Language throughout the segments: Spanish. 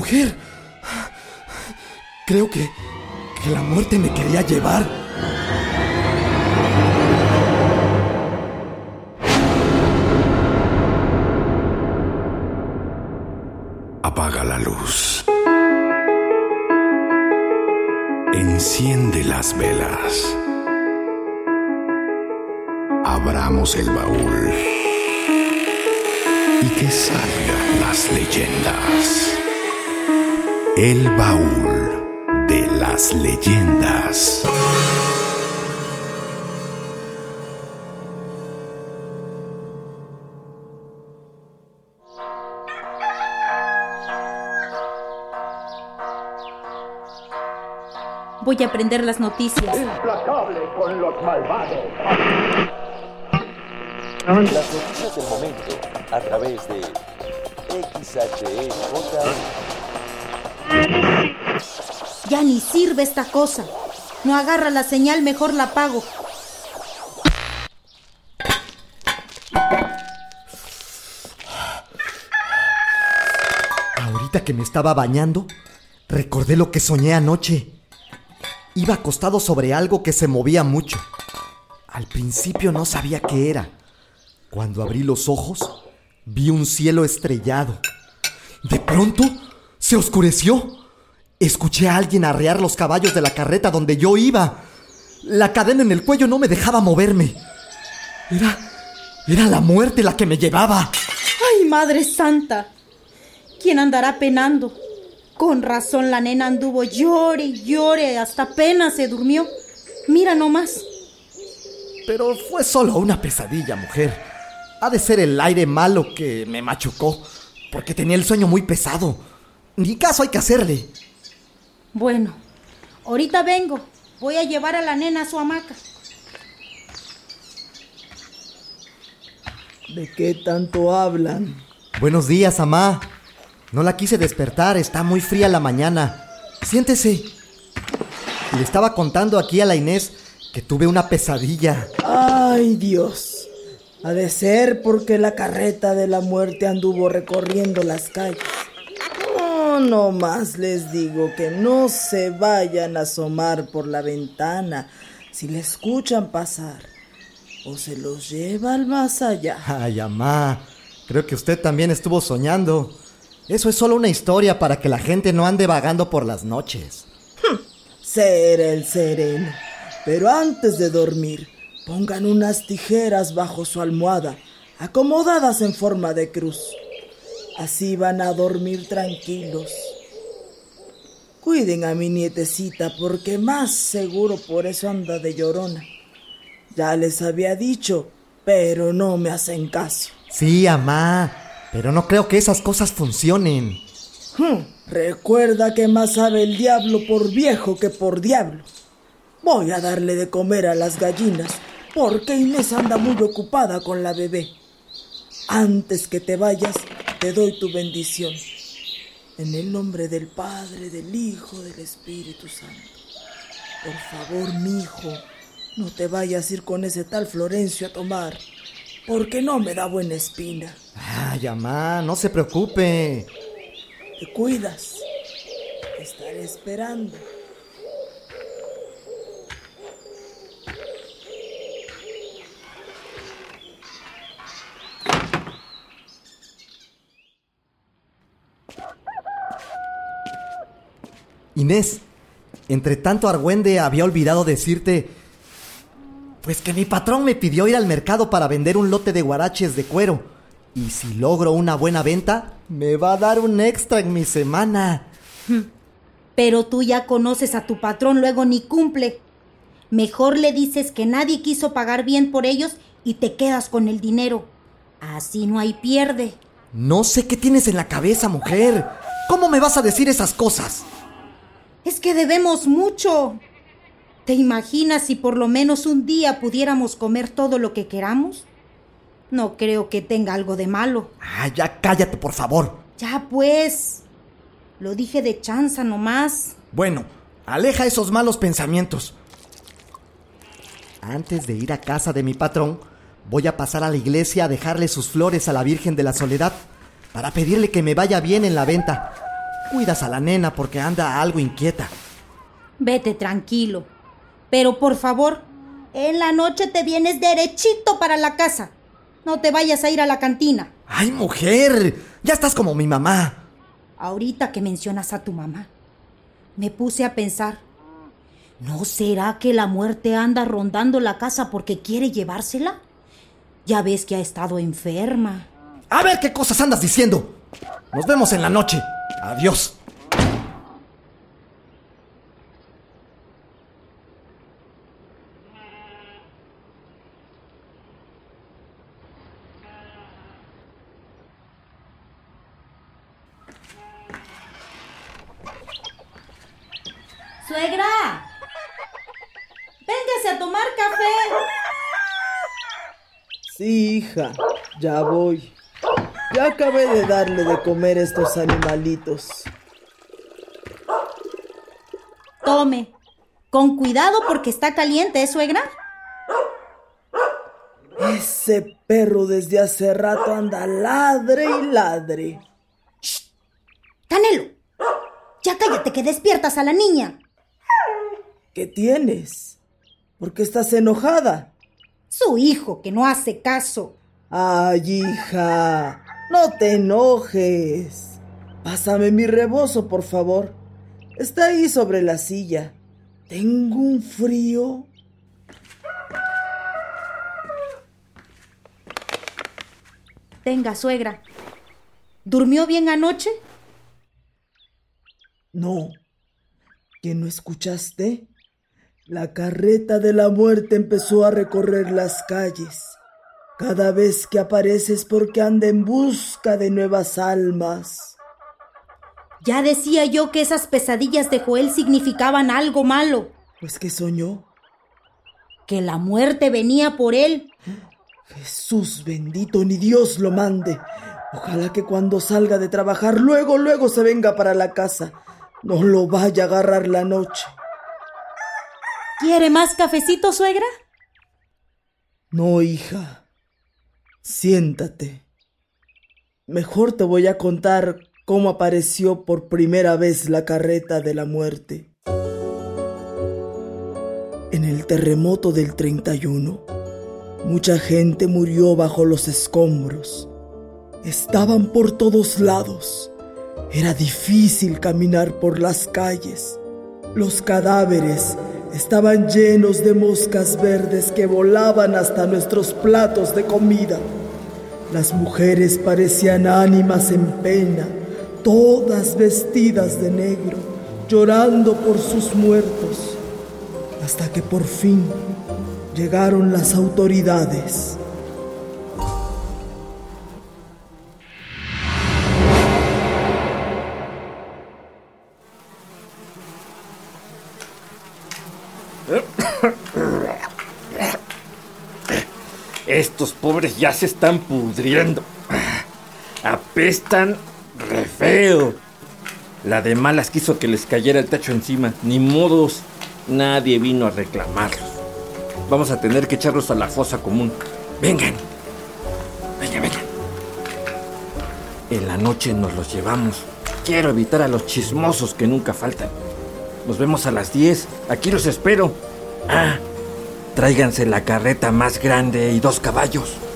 mujer. Creo que, que la muerte me quería llevar. Apaga la luz. Enciende las velas. Abramos el baúl. Y que salgan las leyendas. El baúl de las leyendas. Voy a aprender las noticias. implacable con los malvados. Las noticias del momento a través de XHEJ. Ya ni sirve esta cosa. No agarra la señal, mejor la apago. Ahorita que me estaba bañando, recordé lo que soñé anoche. Iba acostado sobre algo que se movía mucho. Al principio no sabía qué era. Cuando abrí los ojos, vi un cielo estrellado. De pronto, se oscureció. Escuché a alguien arrear los caballos de la carreta donde yo iba. La cadena en el cuello no me dejaba moverme. Era... Era la muerte la que me llevaba. ¡Ay, Madre Santa! ¿Quién andará penando? Con razón la nena anduvo llore y llore hasta apenas se durmió. Mira nomás. Pero fue solo una pesadilla, mujer. Ha de ser el aire malo que me machucó, porque tenía el sueño muy pesado. Ni caso hay que hacerle. Bueno, ahorita vengo. Voy a llevar a la nena a su hamaca. ¿De qué tanto hablan? Buenos días, amá. No la quise despertar, está muy fría la mañana. Siéntese. Le estaba contando aquí a la Inés que tuve una pesadilla. Ay, Dios. Ha de ser porque la carreta de la muerte anduvo recorriendo las calles. No, no más les digo que no se vayan a asomar por la ventana si le escuchan pasar. O se los lleva al más allá. Ay, amá. Creo que usted también estuvo soñando. Eso es solo una historia para que la gente no ande vagando por las noches. Será el sereno. Pero antes de dormir, pongan unas tijeras bajo su almohada, acomodadas en forma de cruz. Así van a dormir tranquilos. Cuiden a mi nietecita porque más seguro por eso anda de llorona. Ya les había dicho, pero no me hacen caso. Sí, amá. Pero no creo que esas cosas funcionen. Hmm, Recuerda que más sabe el diablo por viejo que por diablo. Voy a darle de comer a las gallinas porque Inés anda muy ocupada con la bebé. Antes que te vayas, te doy tu bendición. En el nombre del Padre, del Hijo, del Espíritu Santo. Por favor, mi hijo, no te vayas a ir con ese tal Florencio a tomar, porque no me da buena espina. Ay, amá, no se preocupe. Te cuidas. Te estaré esperando. Inés, entre tanto argüende había olvidado decirte... Pues que mi patrón me pidió ir al mercado para vender un lote de guaraches de cuero. Y si logro una buena venta, me va a dar un extra en mi semana. Pero tú ya conoces a tu patrón, luego ni cumple. Mejor le dices que nadie quiso pagar bien por ellos y te quedas con el dinero. Así no hay pierde. No sé qué tienes en la cabeza, mujer. ¿Cómo me vas a decir esas cosas? Es que debemos mucho. ¿Te imaginas si por lo menos un día pudiéramos comer todo lo que queramos? No creo que tenga algo de malo. Ah, ya cállate, por favor. Ya pues. Lo dije de chanza nomás. Bueno, aleja esos malos pensamientos. Antes de ir a casa de mi patrón, voy a pasar a la iglesia a dejarle sus flores a la Virgen de la Soledad para pedirle que me vaya bien en la venta. Cuidas a la nena porque anda algo inquieta. Vete tranquilo. Pero por favor, en la noche te vienes derechito para la casa. No te vayas a ir a la cantina. ¡Ay, mujer! Ya estás como mi mamá. Ahorita que mencionas a tu mamá, me puse a pensar, ¿no será que la muerte anda rondando la casa porque quiere llevársela? Ya ves que ha estado enferma. A ver qué cosas andas diciendo. Nos vemos en la noche. Adiós. Suegra, véngase a tomar café. Sí, hija, ya voy. Ya acabé de darle de comer a estos animalitos. Tome. Con cuidado porque está caliente, ¿eh, suegra? Ese perro desde hace rato anda ladre y ladre. Canelo, ya cállate que despiertas a la niña. ¿Qué tienes? ¿Por qué estás enojada? Su hijo que no hace caso. Ay, hija, no te enojes. Pásame mi rebozo, por favor. Está ahí sobre la silla. Tengo un frío. Tenga, suegra. ¿Durmió bien anoche? No. ¿Que no escuchaste? La carreta de la muerte empezó a recorrer las calles. Cada vez que apareces porque anda en busca de nuevas almas. Ya decía yo que esas pesadillas de Joel significaban algo malo. Pues que soñó. Que la muerte venía por él. Jesús bendito, ni Dios lo mande. Ojalá que cuando salga de trabajar luego, luego se venga para la casa. No lo vaya a agarrar la noche. ¿Quiere más cafecito, suegra? No, hija. Siéntate. Mejor te voy a contar cómo apareció por primera vez la carreta de la muerte. En el terremoto del 31, mucha gente murió bajo los escombros. Estaban por todos lados. Era difícil caminar por las calles. Los cadáveres estaban llenos de moscas verdes que volaban hasta nuestros platos de comida. Las mujeres parecían ánimas en pena, todas vestidas de negro, llorando por sus muertos, hasta que por fin llegaron las autoridades. Estos pobres ya se están pudriendo. Apestan re feo. La de malas quiso que les cayera el techo encima. Ni modos. Nadie vino a reclamarlos. Vamos a tener que echarlos a la fosa común. Vengan. Vengan, vengan. En la noche nos los llevamos. Quiero evitar a los chismosos que nunca faltan. Nos vemos a las 10. Aquí los espero. Ah, tráiganse la carreta más grande y dos caballos.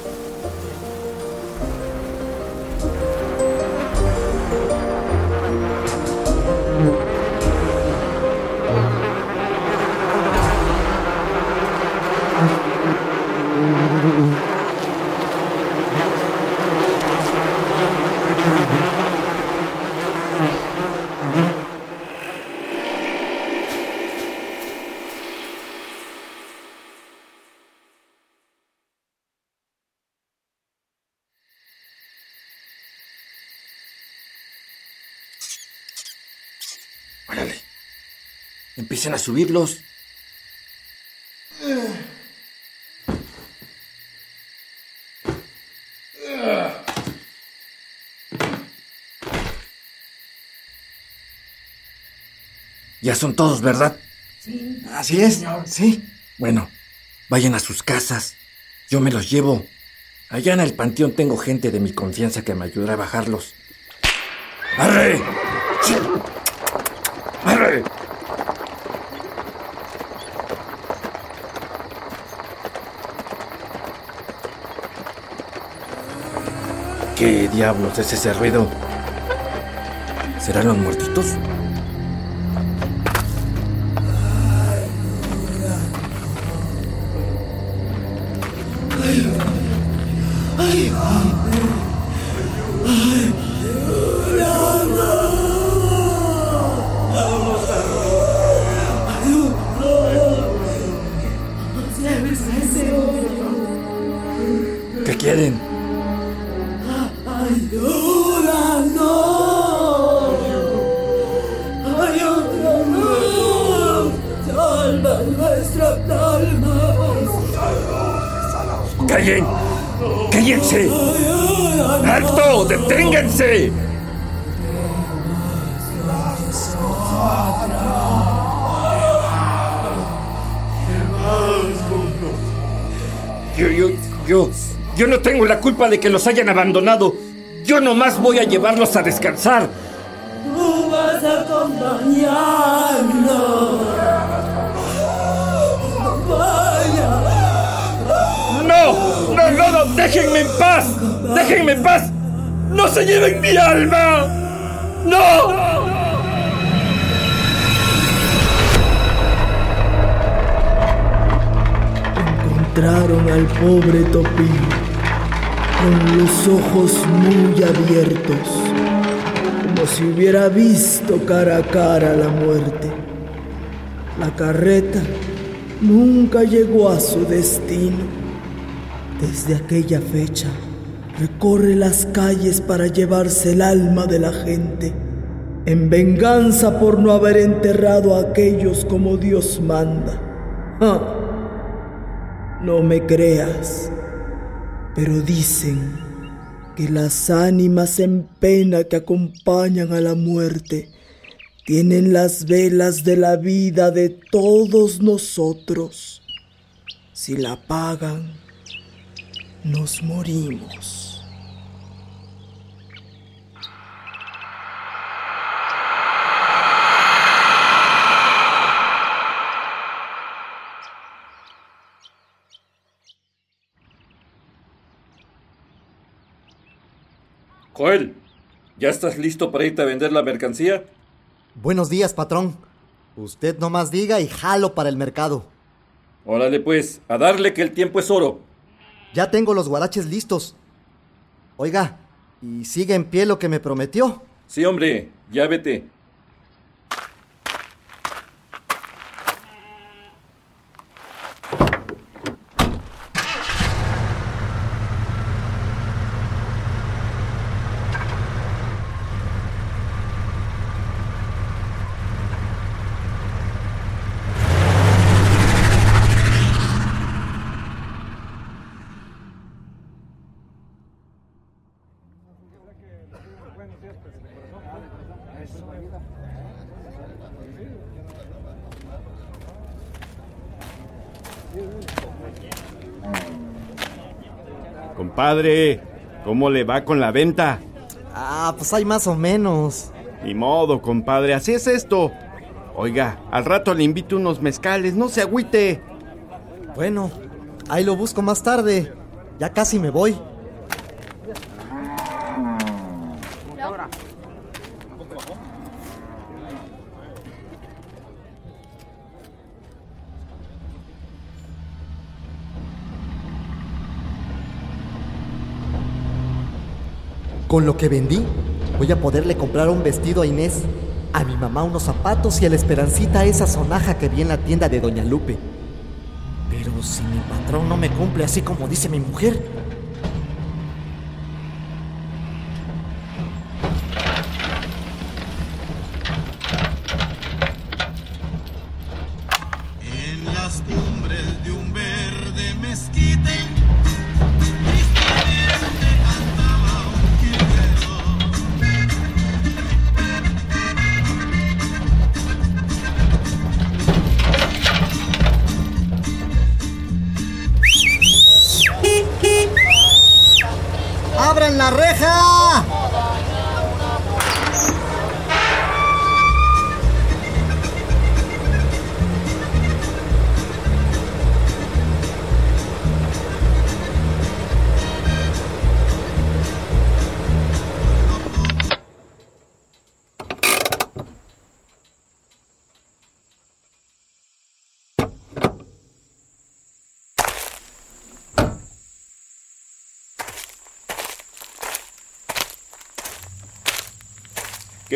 Empiecen a subirlos. Ya son todos, ¿verdad? Así es, sí. Bueno, vayan a sus casas. Yo me los llevo. Allá en el panteón tengo gente de mi confianza que me ayudará a bajarlos. ¡Arre! ¡Sí! ¡Arre! ¿Qué diablos es ese ruido? ¿Serán los muertitos? Yo, yo, no tengo la culpa de que los hayan abandonado. Yo nomás voy a llevarlos a descansar. Tú vas a acompañarnos. Vaya. ¡No! ¡No, no, no! ¡Déjenme en paz! ¡Déjenme en paz! ¡No se lleven mi alma! ¡No! Encontraron al pobre Topín con los ojos muy abiertos, como si hubiera visto cara a cara la muerte. La carreta nunca llegó a su destino. Desde aquella fecha recorre las calles para llevarse el alma de la gente, en venganza por no haber enterrado a aquellos como Dios manda. No me creas, pero dicen que las ánimas en pena que acompañan a la muerte tienen las velas de la vida de todos nosotros. Si la apagan, nos morimos. Joel, ¿ya estás listo para irte a vender la mercancía? Buenos días, patrón. Usted nomás diga y jalo para el mercado. Órale pues, a darle que el tiempo es oro. Ya tengo los guaraches listos. Oiga, ¿y sigue en pie lo que me prometió? Sí, hombre, ya vete. Compadre, ¿cómo le va con la venta? Ah, pues hay más o menos. Ni modo, compadre, así es esto. Oiga, al rato le invito unos mezcales, no se agüite. Bueno, ahí lo busco más tarde. Ya casi me voy. Con lo que vendí, voy a poderle comprar un vestido a Inés, a mi mamá unos zapatos y a la Esperancita esa sonaja que vi en la tienda de Doña Lupe. Pero si mi patrón no me cumple así como dice mi mujer.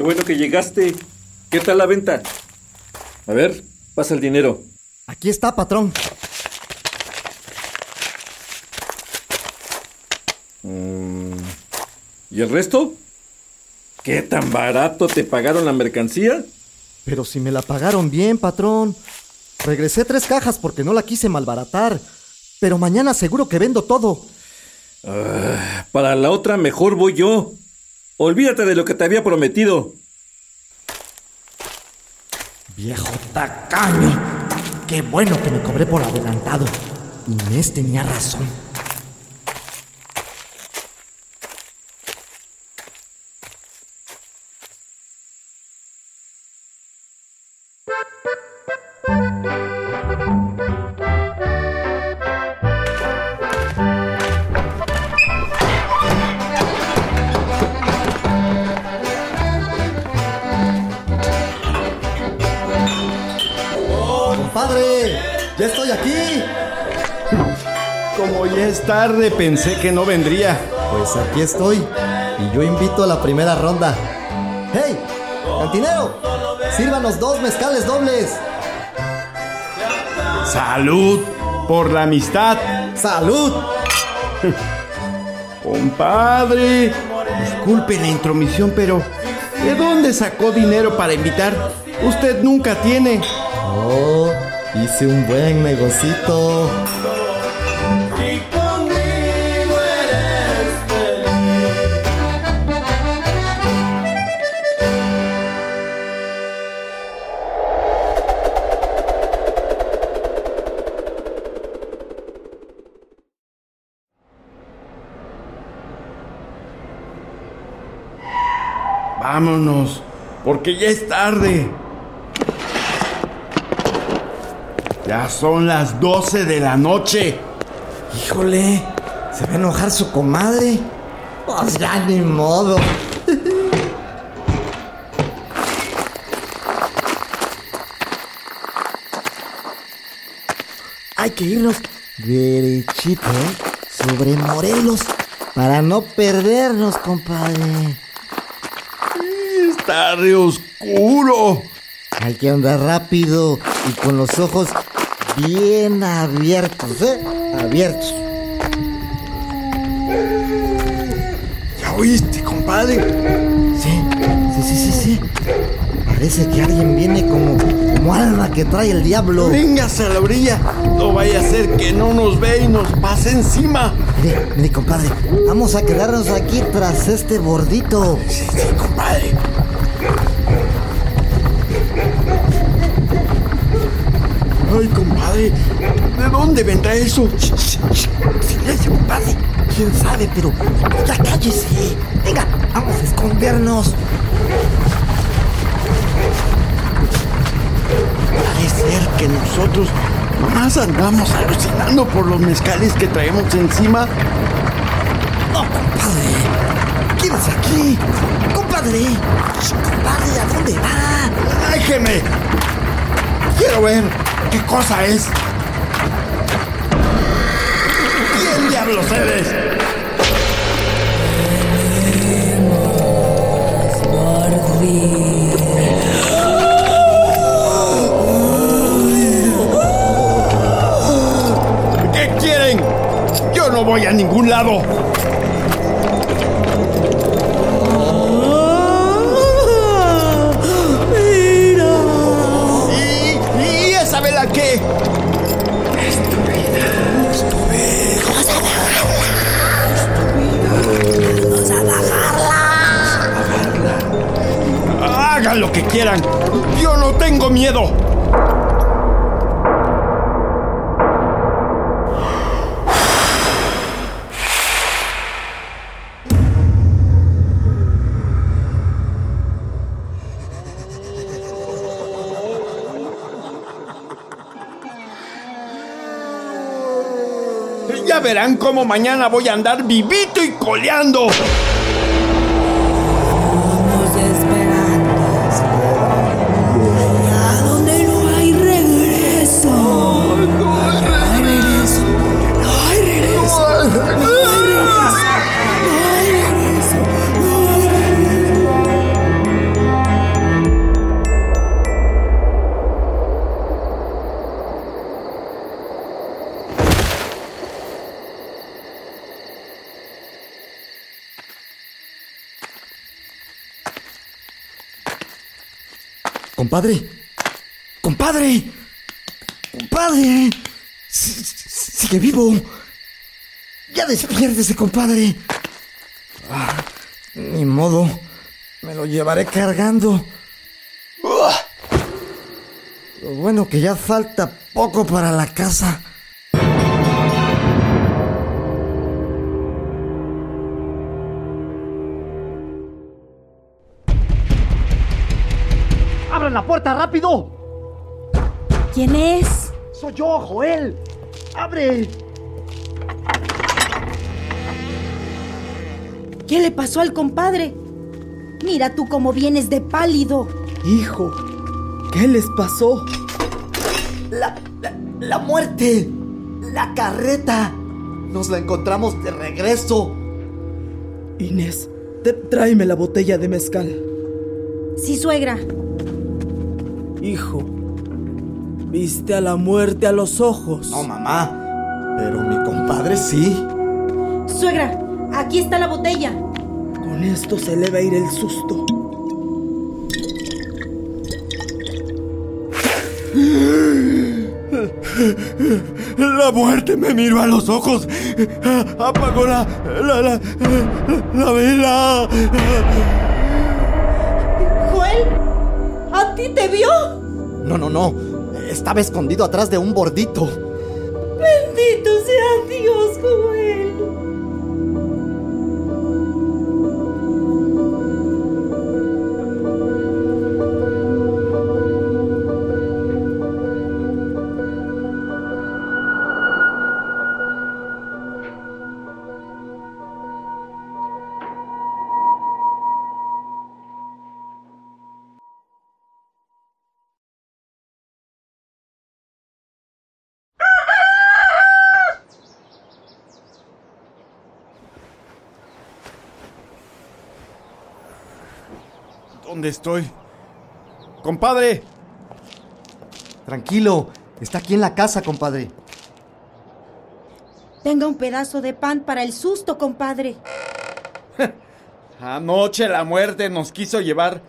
Bueno que llegaste. ¿Qué tal la venta? A ver, pasa el dinero. Aquí está, patrón. Mm, ¿Y el resto? ¿Qué tan barato te pagaron la mercancía? Pero si me la pagaron bien, patrón. Regresé tres cajas porque no la quise malbaratar. Pero mañana seguro que vendo todo. Ah, para la otra mejor voy yo. Olvídate de lo que te había prometido. Viejo tacaño. Qué bueno que me cobré por adelantado. Inés tenía razón. Tarde, pensé que no vendría. Pues aquí estoy. Y yo invito a la primera ronda. ¡Hey! ¡Cantinero! ¡Sírvanos dos mezcales dobles! ¡Salud! Por la amistad. ¡Salud! Compadre, disculpe la intromisión, pero ¿de dónde sacó dinero para invitar? Usted nunca tiene. Oh, hice un buen negocito. Vámonos, porque ya es tarde. Ya son las 12 de la noche. Híjole, ¿se va a enojar su comadre? Pues ya ni modo. Hay que irnos derechito ¿eh? sobre Morelos para no perdernos, compadre. Es tarde oscuro. Hay que andar rápido y con los ojos bien abiertos, ¿eh? Abiertos. ¿Ya oíste, compadre? Sí, sí, sí, sí, sí. Parece que alguien viene como, como alma que trae el diablo. Véngase a la orilla. No vaya a ser que no nos ve y nos pase encima. Mire, mire, compadre. Vamos a quedarnos aquí tras este bordito. Sí, sí, compadre. Ay, compadre, ¿de dónde vendrá eso? Silencio, compadre. ¿Quién sabe? Pero ya cállese. Venga, vamos a escondernos. Parece ser que nosotros nomás andamos alucinando por los mezcales que traemos encima. No, compadre. Quédese aquí. Compadre. Compadre, ¿a dónde va? Déjeme. Quiero ver qué cosa es. ¿Quién diablos eres? Cómo mañana voy a andar vivito y coleando. Compadre. Compadre. Compadre. Sigue vivo. Ya despiértese, compadre. Ah, ni modo. Me lo llevaré cargando. Uah. Lo bueno que ya falta poco para la casa. La puerta rápido! ¿Quién es? ¡Soy yo, Joel! ¡Abre! ¿Qué le pasó al compadre? Mira tú cómo vienes de pálido. Hijo, ¿qué les pasó? La, la, la muerte. La carreta. Nos la encontramos de regreso. Inés, tráeme la botella de mezcal. Sí, suegra. Hijo, viste a la muerte a los ojos. No, mamá. Pero mi compadre sí. Suegra, aquí está la botella. Con esto se le va a ir el susto. La muerte me miró a los ojos. Apagó la, la, la, la vela. Te vio? No, no, no. Estaba escondido atrás de un bordito. ¿Dónde estoy? Compadre, Tranquilo. Está aquí en la casa, compadre. Tenga un pedazo de pan para el susto, compadre. anoche la muerte nos quiso llevar,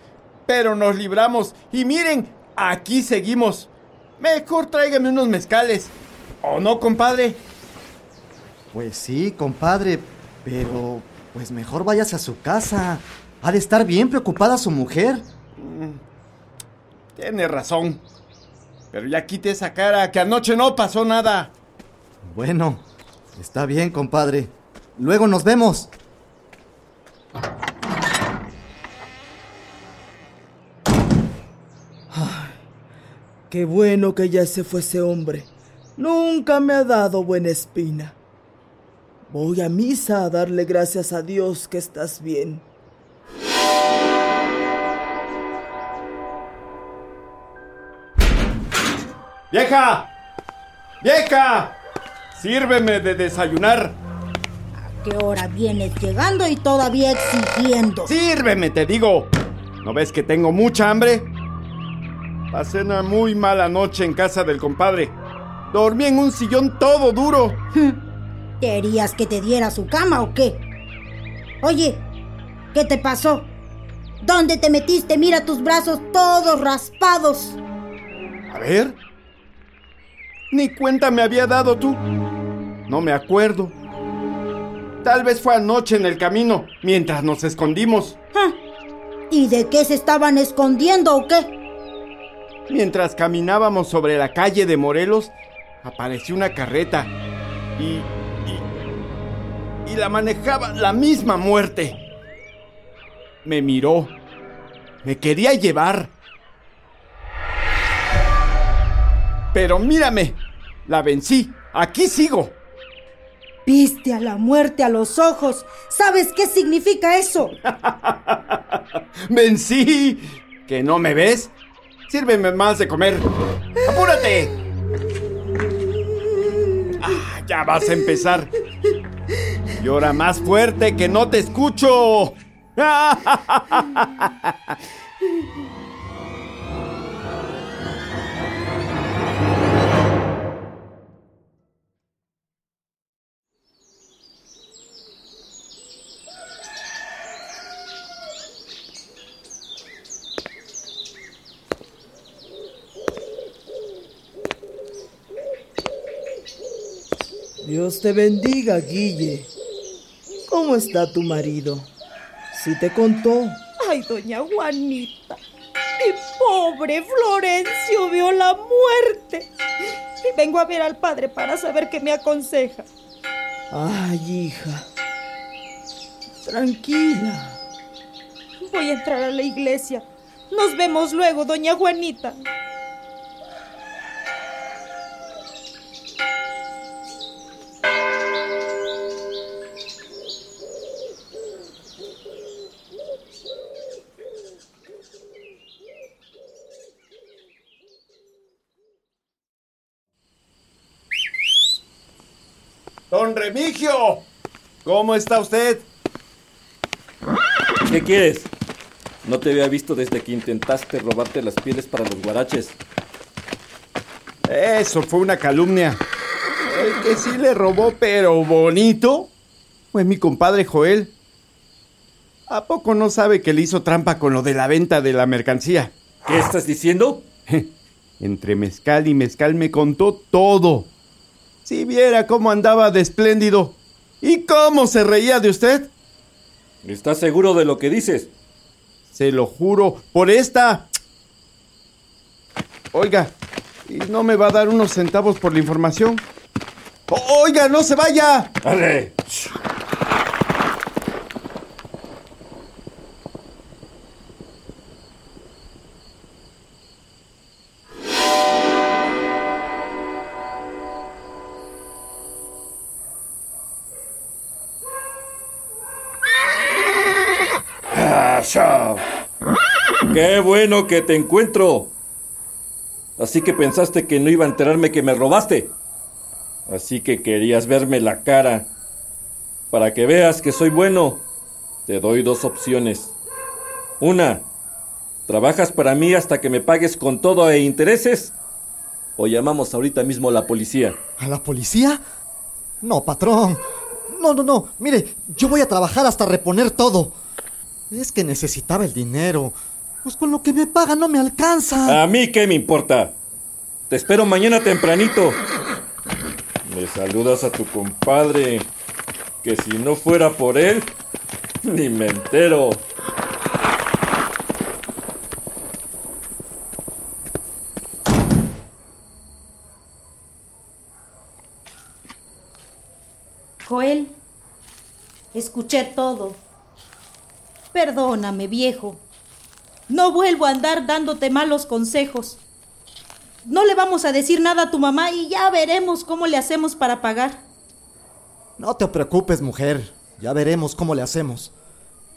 pero nos libramos. Y miren, aquí seguimos. Mejor tráigame unos mezcales. ¿O no, compadre? Pues sí, compadre. Pero, pues mejor váyase a su casa. Ha de estar bien preocupada su mujer. Tiene razón. Pero ya quite esa cara, que anoche no pasó nada. Bueno, está bien, compadre. Luego nos vemos. Qué bueno que ya se fue ese hombre. Nunca me ha dado buena espina. Voy a misa a darle gracias a Dios que estás bien. ¡Vieja! ¡Vieja! Sírveme de desayunar. ¿Qué hora vienes llegando y todavía exigiendo? Sírveme, te digo. ¿No ves que tengo mucha hambre? Pasé una muy mala noche en casa del compadre. Dormí en un sillón todo duro. ¿Querías que te diera su cama o qué? Oye, ¿qué te pasó? ¿Dónde te metiste? Mira tus brazos todos raspados. A ver. Ni cuenta me había dado tú. No me acuerdo. Tal vez fue anoche en el camino, mientras nos escondimos. Ah, ¿Y de qué se estaban escondiendo o qué? Mientras caminábamos sobre la calle de Morelos, apareció una carreta y, y, y la manejaba la misma muerte. Me miró. Me quería llevar. Pero mírame, la vencí. Aquí sigo. Viste a la muerte a los ojos. ¿Sabes qué significa eso? Vencí. ¿Que no me ves? Sírveme más de comer. ¡Apúrate! Ah, ya vas a empezar. Llora más fuerte que no te escucho. Dios te bendiga, Guille. ¿Cómo está tu marido? ¿Sí te contó? Ay, doña Juanita. Mi pobre Florencio vio la muerte. Y vengo a ver al padre para saber qué me aconseja. Ay, hija. Tranquila. Voy a entrar a la iglesia. Nos vemos luego, doña Juanita. ¿Cómo está usted? ¿Qué quieres? No te había visto desde que intentaste robarte las pieles para los guaraches. Eso fue una calumnia. El que sí le robó, pero bonito, fue mi compadre Joel. ¿A poco no sabe que le hizo trampa con lo de la venta de la mercancía? ¿Qué estás diciendo? Entre mezcal y mezcal me contó todo. Si viera cómo andaba de espléndido. ¿Y cómo se reía de usted? ¿Estás seguro de lo que dices? Se lo juro, por esta. Oiga, ¿y no me va a dar unos centavos por la información? O- Oiga, no se vaya. ¡Ale! ¡Qué bueno que te encuentro! Así que pensaste que no iba a enterarme que me robaste. Así que querías verme la cara. Para que veas que soy bueno, te doy dos opciones. Una, trabajas para mí hasta que me pagues con todo e intereses. O llamamos ahorita mismo a la policía. ¿A la policía? No, patrón. No, no, no. Mire, yo voy a trabajar hasta reponer todo. Es que necesitaba el dinero. Pues con lo que me pagan no me alcanza. ¿A mí qué me importa? Te espero mañana tempranito. Me saludas a tu compadre. Que si no fuera por él, ni me entero. Joel, escuché todo. Perdóname, viejo. No vuelvo a andar dándote malos consejos. No le vamos a decir nada a tu mamá y ya veremos cómo le hacemos para pagar. No te preocupes, mujer. Ya veremos cómo le hacemos.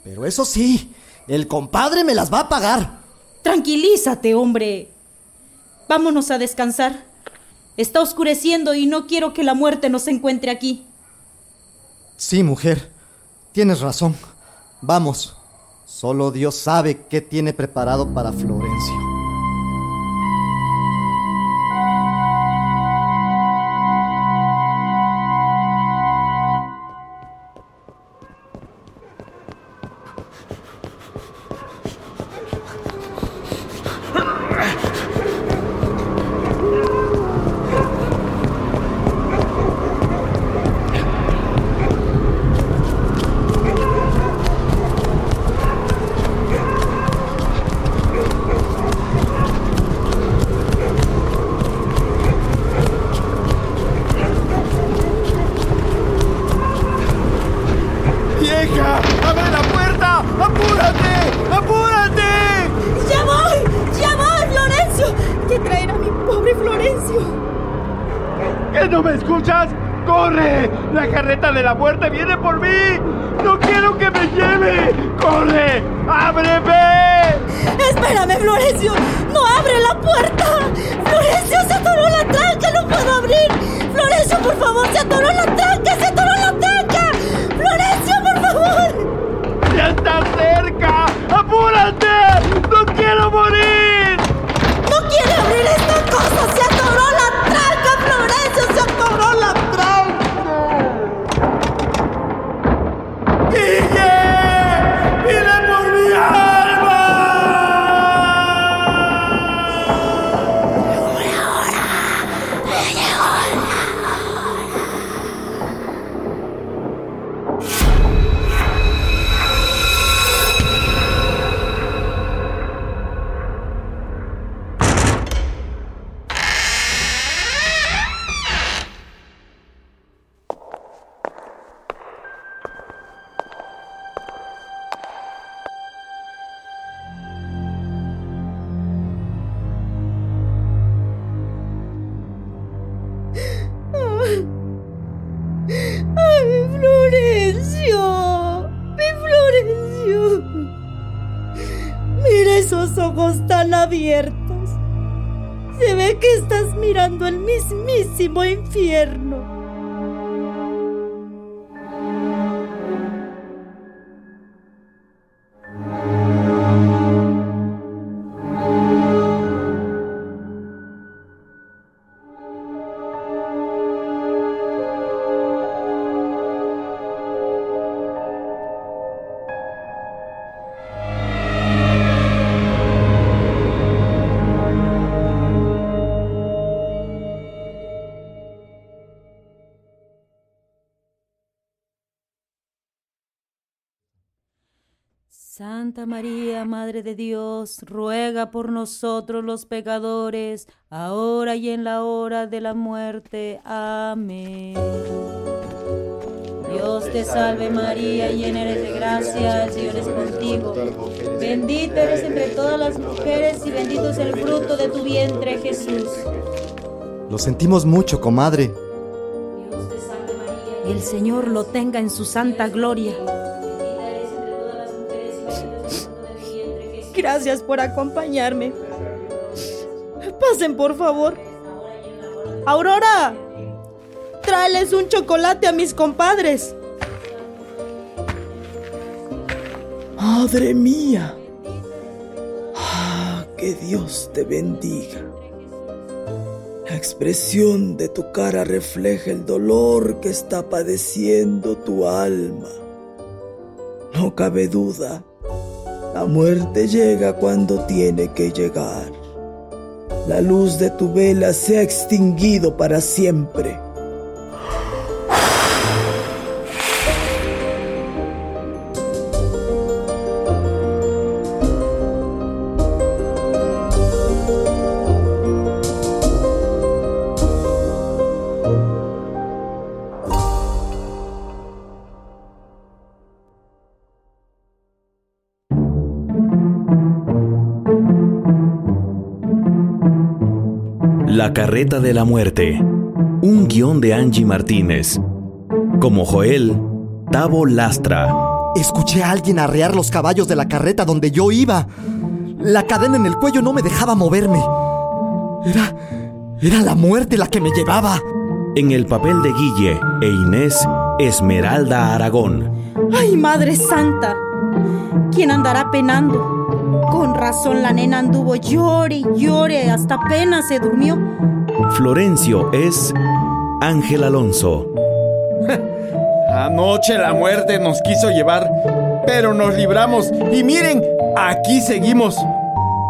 Pero eso sí, el compadre me las va a pagar. Tranquilízate, hombre. Vámonos a descansar. Está oscureciendo y no quiero que la muerte nos encuentre aquí. Sí, mujer. Tienes razón. Vamos. Solo Dios sabe qué tiene preparado para Florencio. ¡La carreta de la muerte viene por mí! ¡No quiero que me lleve! ¡Corre! ¡Ábreme! ¡Espérame, Florencio! ¡No abre la puerta! ¡Florencio, se atoró la tranca! ¡No puedo abrir! ¡Florencio, por favor, se atoró la tranca! ¡Se atoró la tranca! ¡Florencio, por favor! ¡Ya está cerca! ¡Apúrate! ¡No quiero morir! Se ve que estás mirando el mismísimo infierno. Santa María, Madre de Dios, ruega por nosotros los pecadores, ahora y en la hora de la muerte. Amén. Dios te salve María, llena eres de gracia, el Señor es contigo. Bendita eres entre todas las mujeres y bendito es el fruto de tu vientre, Jesús. Lo sentimos mucho, comadre. Y el Señor lo tenga en su santa gloria. Gracias por acompañarme. Pasen, por favor. Aurora, tráeles un chocolate a mis compadres. Madre mía. Ah, que Dios te bendiga. La expresión de tu cara refleja el dolor que está padeciendo tu alma. No cabe duda, la muerte llega cuando tiene que llegar. La luz de tu vela se ha extinguido para siempre. La carreta de la muerte. Un guion de Angie Martínez. Como Joel, Tavo Lastra. Escuché a alguien arrear los caballos de la carreta donde yo iba. La cadena en el cuello no me dejaba moverme. Era. Era la muerte la que me llevaba. En el papel de Guille e Inés, Esmeralda Aragón. ¡Ay, Madre Santa! ¿Quién andará penando? Con razón la nena anduvo llore y llore hasta apenas se durmió. Florencio es Ángel Alonso. Anoche la muerte nos quiso llevar, pero nos libramos. Y miren, aquí seguimos.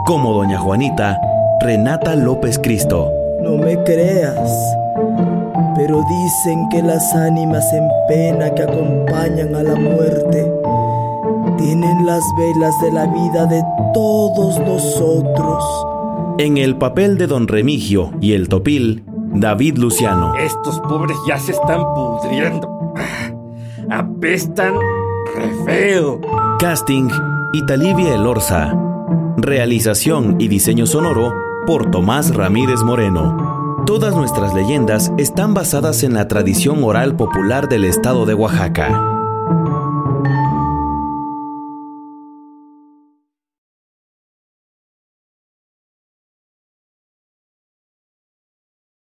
Como Doña Juanita, Renata López Cristo. No me creas, pero dicen que las ánimas en pena que acompañan a la muerte tienen las velas de la vida de todos nosotros. En el papel de Don Remigio y el Topil, David Luciano. Estos pobres ya se están pudriendo. Apestan re feo. Casting, Italivia Elorza. Realización y diseño sonoro, por Tomás Ramírez Moreno. Todas nuestras leyendas están basadas en la tradición oral popular del estado de Oaxaca.